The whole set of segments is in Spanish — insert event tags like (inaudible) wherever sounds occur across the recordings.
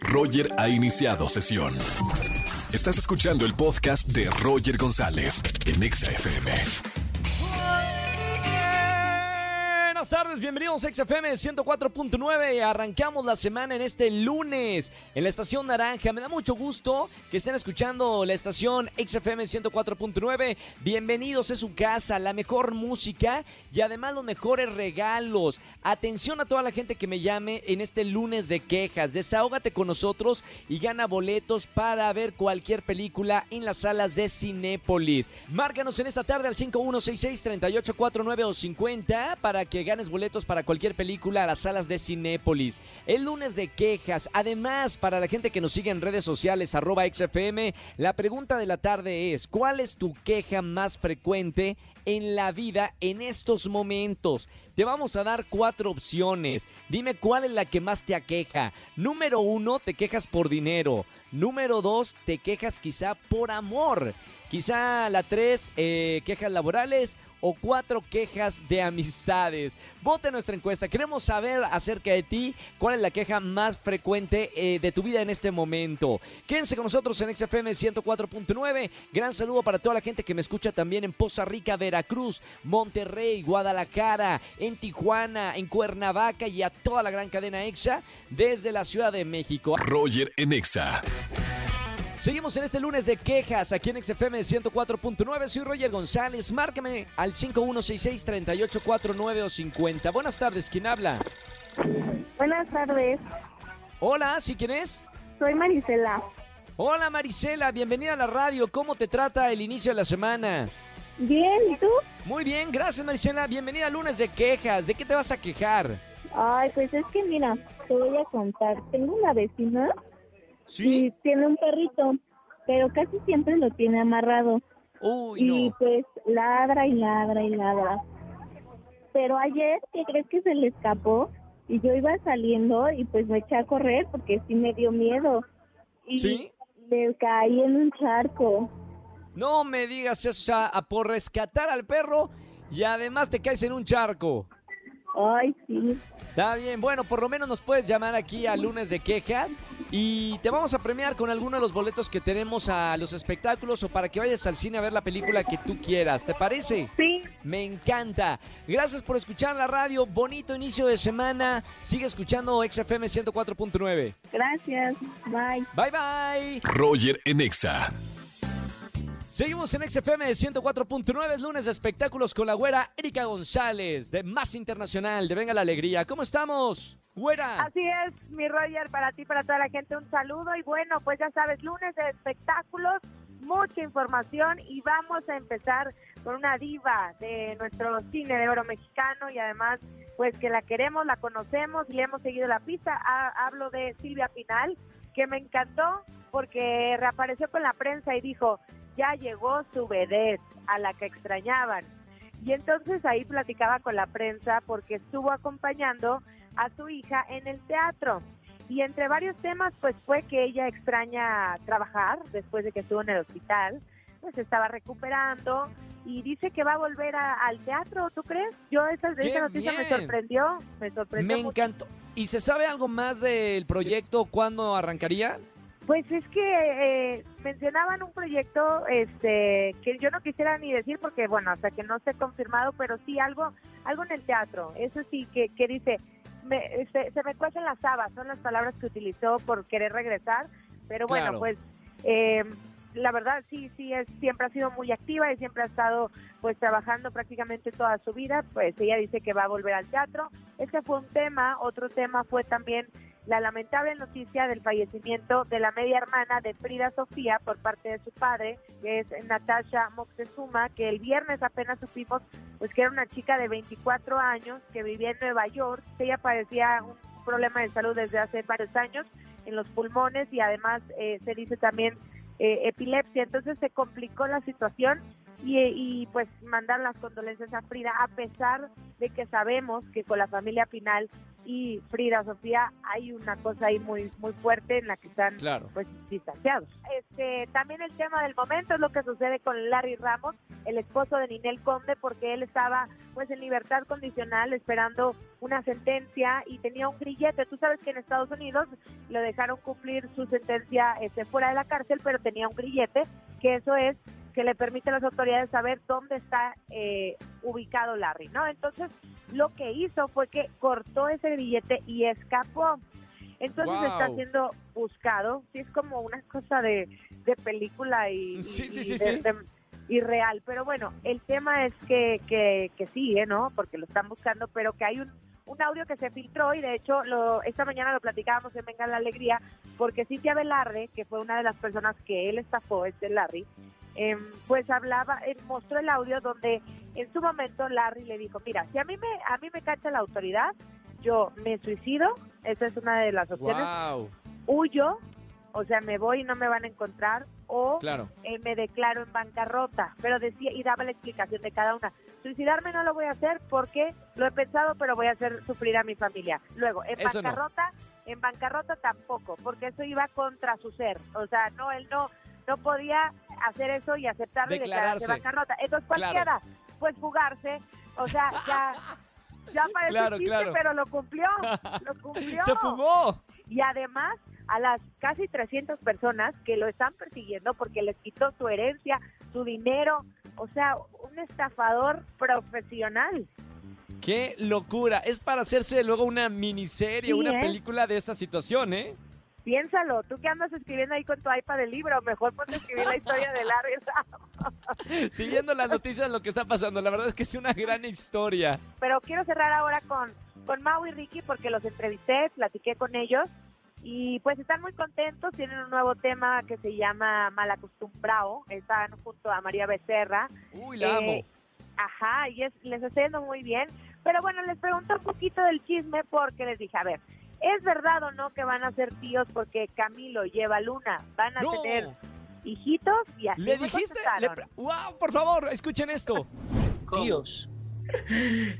Roger ha iniciado sesión. Estás escuchando el podcast de Roger González en Exa FM. Buenas tardes, bienvenidos a XFM 104.9. Arrancamos la semana en este lunes en la estación Naranja. Me da mucho gusto que estén escuchando la estación XFM 104.9. Bienvenidos a su casa, la mejor música y además los mejores regalos. Atención a toda la gente que me llame en este lunes de quejas. Desahógate con nosotros y gana boletos para ver cualquier película en las salas de Cinépolis. Márcanos en esta tarde al 5166 3849 o 50 para que ganes boletos para cualquier película a las salas de Cinépolis. El lunes de quejas. Además, para la gente que nos sigue en redes sociales, XFM, la pregunta de la tarde es, ¿cuál es tu queja más frecuente en la vida en estos momentos? Te vamos a dar cuatro opciones. Dime cuál es la que más te aqueja. Número uno, te quejas por dinero. Número dos, te quejas quizá por amor. Quizá la tres, eh, quejas laborales o cuatro quejas de amistades. Vote nuestra encuesta. Queremos saber acerca de ti cuál es la queja más frecuente eh, de tu vida en este momento. Quédense con nosotros en XFM 104.9. Gran saludo para toda la gente que me escucha también en Poza Rica, Veracruz, Monterrey, Guadalajara, en Tijuana, en Cuernavaca y a toda la gran cadena EXA desde la Ciudad de México. Roger en Exa. Seguimos en este lunes de quejas aquí en XFM 104.9. Soy Roger González. Márcame al 5166-3849 o 50. Buenas tardes, ¿quién habla? Buenas tardes, Hola, ¿sí quién es? soy Marisela. Hola Marisela, bienvenida a la radio. ¿Cómo te trata el inicio de la semana? Bien, ¿y tú? Muy bien, gracias Marisela. Bienvenida al lunes de quejas. ¿De qué te vas a quejar? Ay, pues es que mira, te voy a contar. Tengo una vecina y tiene un perrito, pero casi siempre lo tiene amarrado. Uy, Y no. pues ladra y ladra y ladra. Pero ayer, ¿qué crees que se le escapó? Y yo iba saliendo y pues me eché a correr porque sí me dio miedo. Y ¿Sí? le caí en un charco. No me digas eso, o sea, a por rescatar al perro y además te caes en un charco. Ay, sí. Está bien, bueno, por lo menos nos puedes llamar aquí a lunes de quejas y te vamos a premiar con alguno de los boletos que tenemos a los espectáculos o para que vayas al cine a ver la película que tú quieras. ¿Te parece? Sí, Me encanta. Gracias por escuchar la radio. Bonito inicio de semana. Sigue escuchando XFM 104.9. gracias. Bye. Bye bye. Roger en Exa. Seguimos en XFM 104.9, es lunes de espectáculos con la güera Erika González, de Más Internacional, de Venga la Alegría. ¿Cómo estamos? Así es, mi Roger, para ti, para toda la gente, un saludo. Y bueno, pues ya sabes, lunes de espectáculos, mucha información y vamos a empezar con una diva de nuestro cine de oro mexicano y además, pues que la queremos, la conocemos y le hemos seguido la pista. Ha- hablo de Silvia Pinal, que me encantó porque reapareció con la prensa y dijo, ya llegó su vedette a la que extrañaban. Y entonces ahí platicaba con la prensa porque estuvo acompañando a su hija en el teatro. Y entre varios temas, pues fue que ella extraña trabajar después de que estuvo en el hospital, pues estaba recuperando y dice que va a volver a- al teatro, ¿tú crees? Yo esa, ¡Qué esa noticia me sorprendió, me sorprendió Me mucho. encantó. ¿Y se sabe algo más del proyecto? ¿Cuándo arrancaría? Pues es que eh, mencionaban un proyecto este que yo no quisiera ni decir porque bueno hasta que no esté confirmado pero sí algo algo en el teatro eso sí que, que dice me- se, se me cuecen las habas son las palabras que utilizó por querer regresar pero bueno Claro. pues eh, la verdad sí sí es siempre ha sido muy activa y siempre ha estado pues trabajando prácticamente toda su vida pues ella dice que va a volver al teatro este fue un tema otro tema fue también la lamentable noticia del fallecimiento de la media hermana de Frida Sofía por parte de su padre, que es Natasha Moctezuma, que el viernes apenas supimos pues que era una chica de 24 años que vivía en Nueva York. Ella padecía un problema de salud desde hace varios años en los pulmones y además eh, se dice también eh, epilepsia. Entonces se complicó la situación y, y, pues mandar las condolencias a Frida a pesar de que sabemos que con la familia Pinal y Frida Sofía, hay una cosa ahí muy muy fuerte en la que están Claro. pues distanciados. Este, también el tema del momento es lo que sucede con Larry Ramos, el esposo de Ninel Conde, porque él estaba pues en libertad condicional esperando una sentencia y tenía un grillete. Tú sabes que en Estados Unidos lo dejaron cumplir su sentencia este, fuera de la cárcel, pero tenía un grillete, que eso es que le permite a las autoridades saber dónde está eh, ubicado Larry, ¿no? Entonces, lo que hizo fue que cortó ese grillete y escapó. Entonces Wow. está siendo buscado. Sí, es como una cosa de, de película y, Sí, y- sí, y sí, de-. Pero bueno, el tema es que, que, que ¿eh? ¿no? Porque lo están buscando, pero que hay un, un audio que se filtró y de hecho lo, esta mañana lo platicábamos en Venga la Alegría, porque Cintia Velarde, que fue una de las personas que él estafó, este Larry, em, pues hablaba, eh, mostró el audio donde en su momento Larry le dijo, mira, si a mí me, a mí me cacha la autoridad, yo me suicido, esa es una de las opciones, Wow. huyo, o sea, me voy y no me van a encontrar, o Claro. eh, me declaro en bancarrota, pero decía y daba la explicación de cada una. Suicidarme no lo voy a hacer porque lo he pensado, pero voy a hacer sufrir a mi familia. Luego, en Eso no. bancarrota, en bancarrota tampoco, porque eso iba contra su ser. O sea, no, él no, no podía hacer eso y aceptarlo y declararse bancarrota. Entonces Claro. cualquiera, pues fugarse, o sea, ya, (laughs) ya parece Claro, chiste, claro. pero lo cumplió, (laughs) lo cumplió. Se fugó. Y además a las casi 300 personas que lo están persiguiendo porque les quitó su herencia, su dinero, o sea, un estafador profesional. Qué locura. Es para hacerse luego una miniserie, Sí, una ¿eh? película de esta situación, ¿eh? Piénsalo, tú que andas escribiendo ahí con tu iPad el libro, mejor ponte a escribir la historia de Larry. (laughs) Siguiendo las noticias, lo que está pasando. La verdad es que es una gran historia. Pero quiero cerrar ahora con, con Mau y Ricky porque los entrevisté, platiqué con ellos y pues están muy contentos, tienen un nuevo tema que se llama Malacostumbrado, están junto a María Becerra. Uy, la Eh, amo. Ajá, y es, les está yendo muy bien. Pero bueno, les pregunté un poquito del chisme porque les dije, a ver, ¿es verdad o no que van a ser tíos porque Camilo lleva Luna? ¿Van a No. tener hijitos? Y así ¿Le me dijiste? Le ¡Wow! Por favor, escuchen esto. (laughs) Tíos.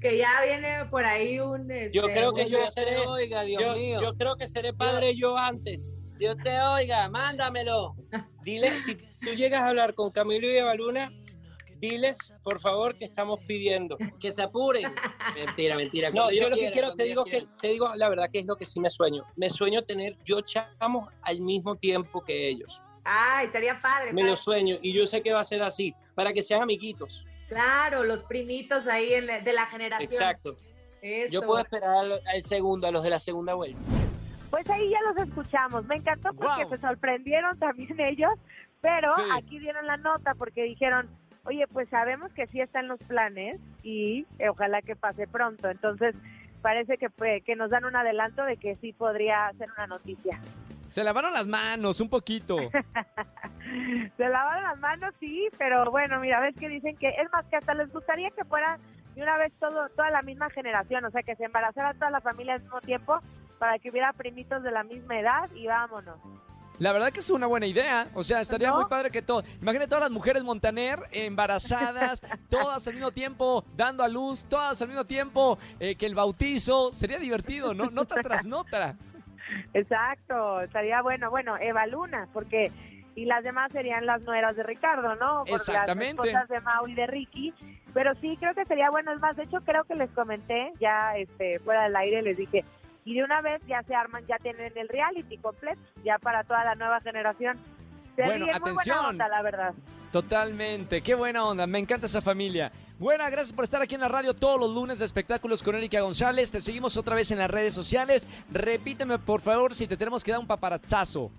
que ya viene por ahí un... Yo este, creo que yo te seré. oiga, Dios yo, mío. yo creo que seré padre yo antes. Dios te oiga, mándamelo. (laughs) Dile, si tú llegas a hablar con Camilo y Evaluna, diles, por favor, que estamos pidiendo. Que se apuren. Mentira, mentira. No, yo yo lo que quiero, te digo que, te digo la verdad que es lo que sí me sueño. Me sueño tener yo chamos al mismo tiempo que ellos. Ay, estaría padre. Me padre. lo sueño y yo sé que va a ser así, para que sean amiguitos. Claro, los primitos ahí en la- de la generación. Exacto. Eso. Yo puedo esperar al, al segundo, a los de la segunda vuelta. Pues ahí ya los escuchamos. Me encantó porque Wow. se sorprendieron también (laughs) ellos, pero Sí. aquí dieron la nota porque dijeron, oye, pues sabemos que sí están los planes y eh, ojalá que pase pronto. Entonces parece que, pues, que nos dan un adelanto de que sí podría ser una noticia. Se lavaron las manos un poquito. (laughs) Se lavaron las manos, sí, pero bueno, mira, ves que dicen que, es más, que hasta les gustaría que fuera de una vez todo, toda la misma generación, o sea, que se embarazara toda la familia al mismo tiempo para que hubiera primitos de la misma edad y vámonos. La verdad que es una buena idea. O sea, estaría ¿No? muy padre que todo. Imagínate todas las mujeres Montaner embarazadas, (laughs) todas al mismo tiempo dando a luz, todas al mismo tiempo eh, que el bautizo. Sería divertido, ¿no? Nota tras nota. Exacto, estaría bueno, bueno, Eva Luna, porque y las demás serían las nueras de Ricardo, ¿no? Por Exactamente. Las esposas de Mau y de Ricky, pero sí creo que sería bueno, es más, de hecho creo que les comenté ya este fuera del aire les dije, y de una vez ya se arman, ya tienen el reality completo, ya para toda la nueva generación. Se Bueno, ríen, muy atención. buena onda, la verdad. Totalmente, qué buena onda, me encanta esa familia. Buena, gracias por estar aquí en la radio todos los lunes de espectáculos con Erika González. Te seguimos otra vez en las redes sociales. Repíteme, por favor, si te tenemos que dar un paparazzazo.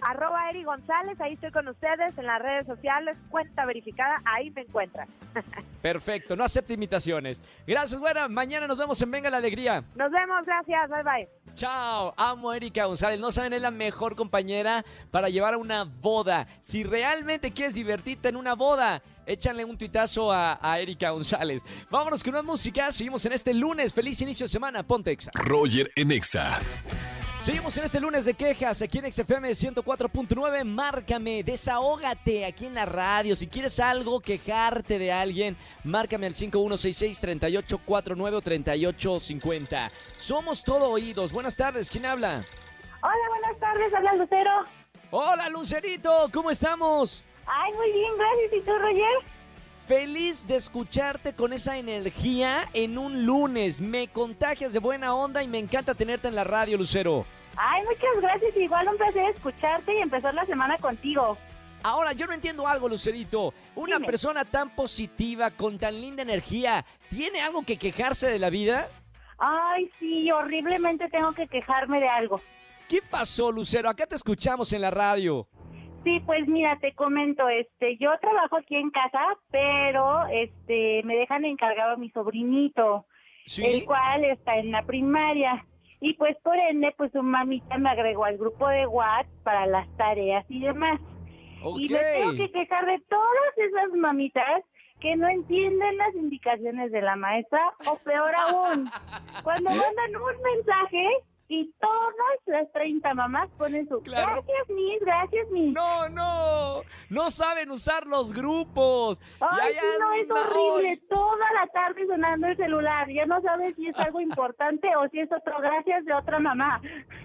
Arroba Eri González, ahí estoy con ustedes en las redes sociales, cuenta verificada, ahí me encuentran. (laughs) Perfecto, no acepto imitaciones. Gracias, buena. Mañana nos vemos en Venga la Alegría. Nos vemos, gracias, bye bye. Chao, amo a Erika González. No saben, es la mejor compañera para llevar a una boda. Si realmente quieres divertirte en una boda, échale un tuitazo a, a Erika González. Vámonos con una música. Seguimos en este lunes. Feliz inicio de semana. Ponte Exa. Roger en Exa. Seguimos en este lunes de quejas aquí en XFM 104.9. Márcame, desahógate aquí en la radio. Si quieres algo, quejarte de alguien, márcame al 5166-3849 o 3850. Somos todo oídos. Buenas tardes, ¿quién habla? Hola, buenas tardes, habla Lucero. Hola, Lucerito, ¿cómo estamos? Ay, muy bien, gracias. ¿Y tú, Roger? Feliz de escucharte con esa energía en un lunes. Me contagias de buena onda y me encanta tenerte en la radio, Lucero. Ay, muchas gracias. Igual un placer escucharte y empezar la semana contigo. Ahora, yo no entiendo algo, Lucerito. Una Dime. persona tan positiva, con tan linda energía, ¿tiene algo que quejarse de la vida? Ay, sí, horriblemente tengo que quejarme de algo. ¿Qué pasó, Lucero? Acá te escuchamos en la radio. Sí, pues mira, te comento, este, yo trabajo aquí en casa, pero este, me dejan encargado a mi sobrinito, el cual está en la primaria. Y pues por ende, pues su mamita me agregó al grupo de WhatsApp para las tareas y demás. Y me tengo que quejar de todas esas mamitas que no entienden las indicaciones de la maestra, o peor aún, cuando (laughs) mandan un mensaje y todas las 30 mamás ponen su Claro. gracias, Miss, gracias, Miss. No, no, no saben usar los grupos. Ay, Y sí, ahí no, es horrible. Toda la tarde sonando el celular. Ya no sabes si es algo importante o si es otro gracias de otra mamá.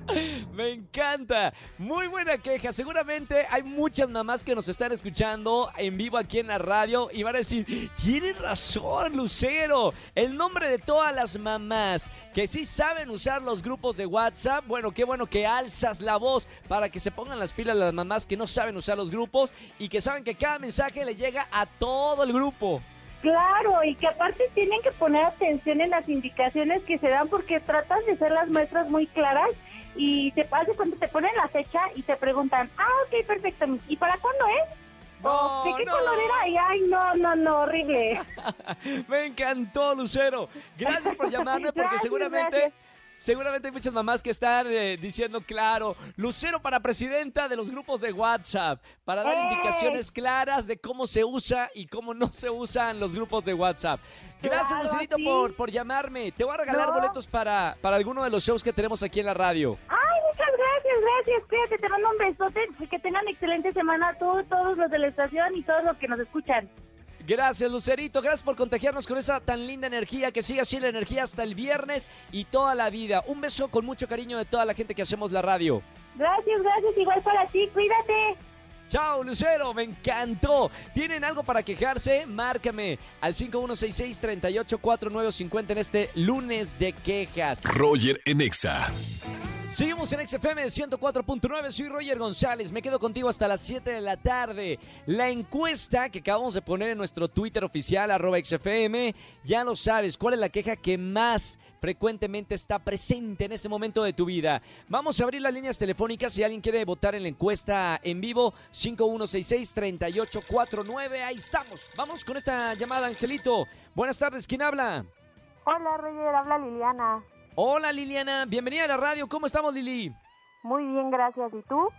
(laughs) Me encanta. Muy buena queja. Seguramente hay muchas mamás que nos están escuchando en vivo aquí en la radio y van a decir, tienes razón, Lucero. El nombre de todas las mamás que sí saben usar los grupos de WhatsApp. Bueno, qué bueno que alzas la voz para que se pongan las pilas las mamás que no saben usar los grupos y que saben que cada mensaje le llega a todo el grupo. Claro, y que aparte tienen que poner atención en las indicaciones que se dan porque tratan de ser las maestras muy claras y te pasa cuando te ponen la fecha y te preguntan, ah, ok, perfecto, ¿y para cuándo es? No, ¿O ¿De qué no. color era? Y, ay, no, no, no, horrible. (laughs) Me encantó, Lucero. Gracias por (laughs) llamarme porque Gracias, seguramente... gracias. Seguramente hay muchas mamás que están eh, diciendo, claro, Lucero para presidenta de los grupos de WhatsApp, para dar ¡Eh! indicaciones claras de cómo se usa y cómo no se usan los grupos de WhatsApp. Gracias, Claro, Lucerito, por, por llamarme. Te voy a regalar No. boletos para, para alguno de los shows que tenemos aquí en la radio. Ay, muchas gracias, gracias. Cuídate, te mando un besote. Que tengan excelente semana tú, todos los de la estación y todos los que nos escuchan. Gracias, Lucerito. Gracias por contagiarnos con esa tan linda energía. Que siga así la energía hasta el viernes y toda la vida. Un beso con mucho cariño de toda la gente que hacemos la radio. Gracias, gracias. Igual para ti. Cuídate. Chao, Lucero, me encantó. ¿Tienen algo para quejarse? Márcame al 5166-384950 en este lunes de quejas. Roger en Exa. Seguimos en XFM 104.9, soy Roger González, me quedo contigo hasta las 7 de la tarde. La encuesta que acabamos de poner en nuestro Twitter oficial, arroba XFM, ya lo sabes, ¿cuál es la queja que más frecuentemente está presente en este momento de tu vida? Vamos a abrir las líneas telefónicas si alguien quiere votar en la encuesta en vivo, 5166-3849, ahí estamos. Vamos con esta llamada, Angelito. Buenas tardes, ¿quién habla? Hola Roger, habla Liliana. Hola Liliana, bienvenida a la radio, ¿cómo estamos Lili? Muy bien, gracias. ¿Y tú?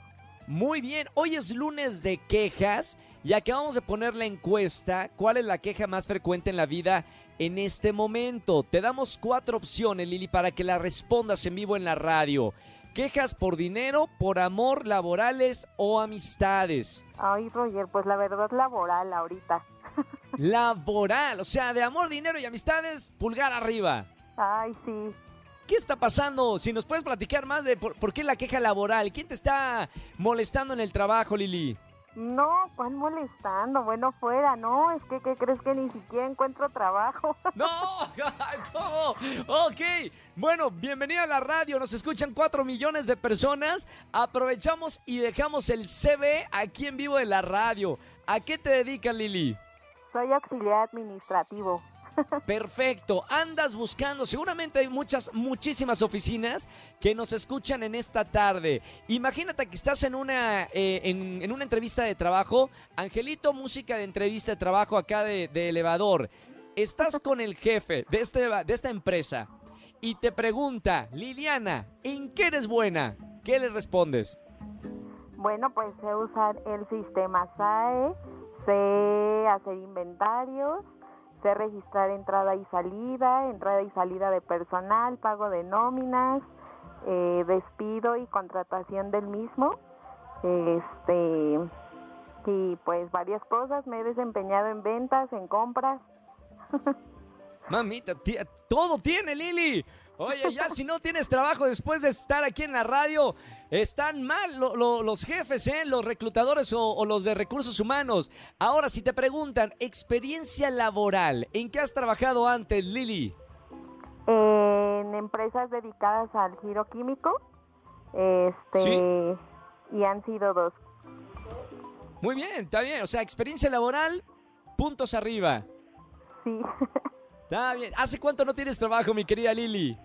Muy bien, hoy es lunes de quejas y acabamos de poner la encuesta. ¿Cuál es la queja más frecuente en la vida en este momento? Te damos cuatro opciones, Lili, para que la respondas en vivo en la radio. Quejas por dinero, por amor, laborales o amistades. Ay, Roger, pues la verdad laboral ahorita. (laughs) Laboral, o sea, de amor, dinero y amistades, pulgar arriba. Ay, sí. ¿Qué está pasando? Si nos puedes platicar más de por, por qué la queja laboral. ¿Quién te está molestando en el trabajo, Lili? No, ¿cuál molestando? Bueno, fuera, ¿no? Es que, ¿qué crees que ni siquiera encuentro trabajo? (laughs) ¡No! ¿Cómo? Ok. Bueno, bienvenida a la radio. Nos escuchan 4 millones de personas. Aprovechamos y dejamos el CV aquí en vivo de la radio. ¿A qué te dedicas, Lili? Soy auxiliar administrativo. Perfecto. Andas buscando. Seguramente hay muchas, muchísimas oficinas que nos escuchan en esta tarde. Imagínate que estás en una, eh, en, una entrevista de trabajo. Angelito, música de entrevista de trabajo acá de, de elevador. Estás con el jefe de, este, de esta empresa y te pregunta, Liliana, ¿en qué eres buena? ¿Qué le respondes? Bueno, pues sé usar el sistema SAE, sé hacer inventarios, sé registrar entrada y salida, entrada y salida de personal, pago de nóminas, eh, despido y contratación del mismo. Este y pues varias cosas, me he desempeñado en ventas, en compras. (laughs) Mamita, todo tiene Lili. Oye, ya si no tienes trabajo después de estar aquí en la radio, están mal los jefes, ¿eh? los reclutadores o, los de recursos humanos. Ahora, si te preguntan, experiencia laboral, ¿en qué has trabajado antes, Lili? En empresas dedicadas al giro químico. Este, Y han sido dos. Muy bien, está bien. O sea, experiencia laboral, puntos arriba. Sí. (laughs) Está bien. ¿Hace cuánto no tienes trabajo, mi querida Lili?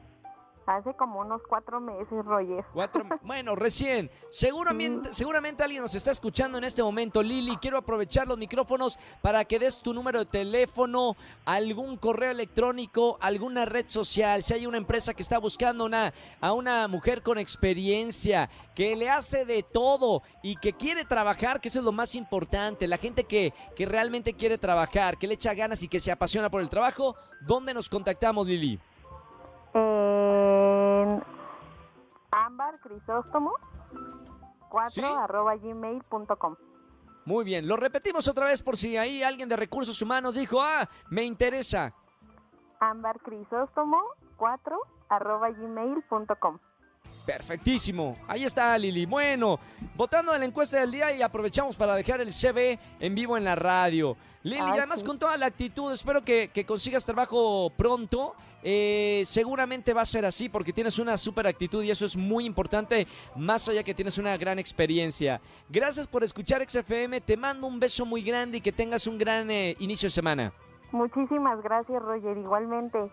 Hace como unos cuatro meses, Roger. Cuatro, (laughs) bueno, recién. Seguramente, seguramente alguien nos está escuchando en este momento. Lili, quiero aprovechar los micrófonos para que des tu número de teléfono, algún correo electrónico, alguna red social. Si hay una empresa que está buscando una, a una mujer con experiencia, que le hace de todo y que quiere trabajar, que eso es lo más importante. La gente que, que realmente quiere trabajar, que le echa ganas y que se apasiona por el trabajo, ¿dónde nos contactamos, Lili? En ámbar crisóstomo 4 arroba gmail.com. Muy bien, lo repetimos otra vez por si ahí alguien de recursos humanos dijo, ah, me interesa. Ámbar crisóstomo 4 arroba gmail.com. Perfectísimo. Ahí está Lili. Bueno, votando en la encuesta del día y aprovechamos para dejar el CV en vivo en la radio. Lili, además con toda la actitud, espero que, consigas trabajo pronto. Eh, seguramente va a ser así porque tienes una super actitud y eso es muy importante, más allá que tienes una gran experiencia. Gracias por escuchar XFM, te mando un beso muy grande y que tengas un gran eh, inicio de semana. Muchísimas gracias, Roger, igualmente.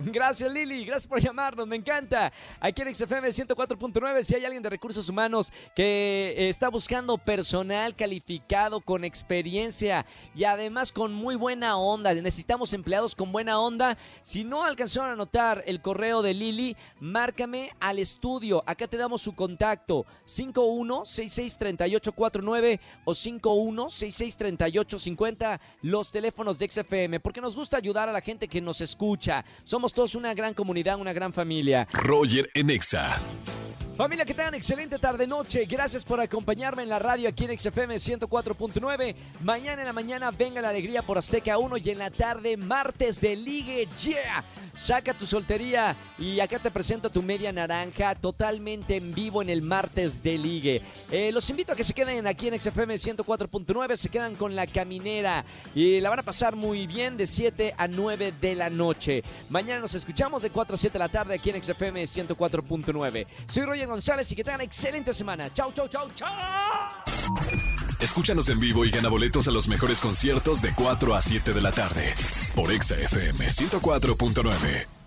Gracias Lili, gracias por llamarnos, me encanta. Aquí en XFM 104.9, si hay alguien de recursos humanos que eh, está buscando personal calificado, con experiencia y además con muy buena onda, necesitamos empleados con buena onda. Si no alcanzaron a anotar el correo de Lili, márcame al estudio. Acá te damos su contacto 51663849 o 51663850, los teléfonos de XFM, porque nos gusta ayudar a la gente que nos escucha. Somos todos una gran comunidad, una gran familia. Roger Enexa. Familia, que tengan excelente tarde-noche. Gracias por acompañarme en la radio aquí en XFM 104.9. Mañana en la mañana venga la alegría por Azteca 1 y en la tarde martes de Ligue. ¡Yeah! Saca tu soltería y acá te presento tu media naranja totalmente en vivo en el martes de Ligue. Eh, los invito a que se queden aquí en XFM 104.9. Se quedan con la caminera y la van a pasar muy bien de 7 a 9 de la noche. Mañana nos escuchamos de 4 a 7 de la tarde aquí en XFM 104.9. Soy Roger González y que tengan excelente semana. Chau, chau, chau, chau. Escúchanos en vivo y gana boletos a los mejores conciertos de 4 a 7 de la tarde por Exa FM 104.9.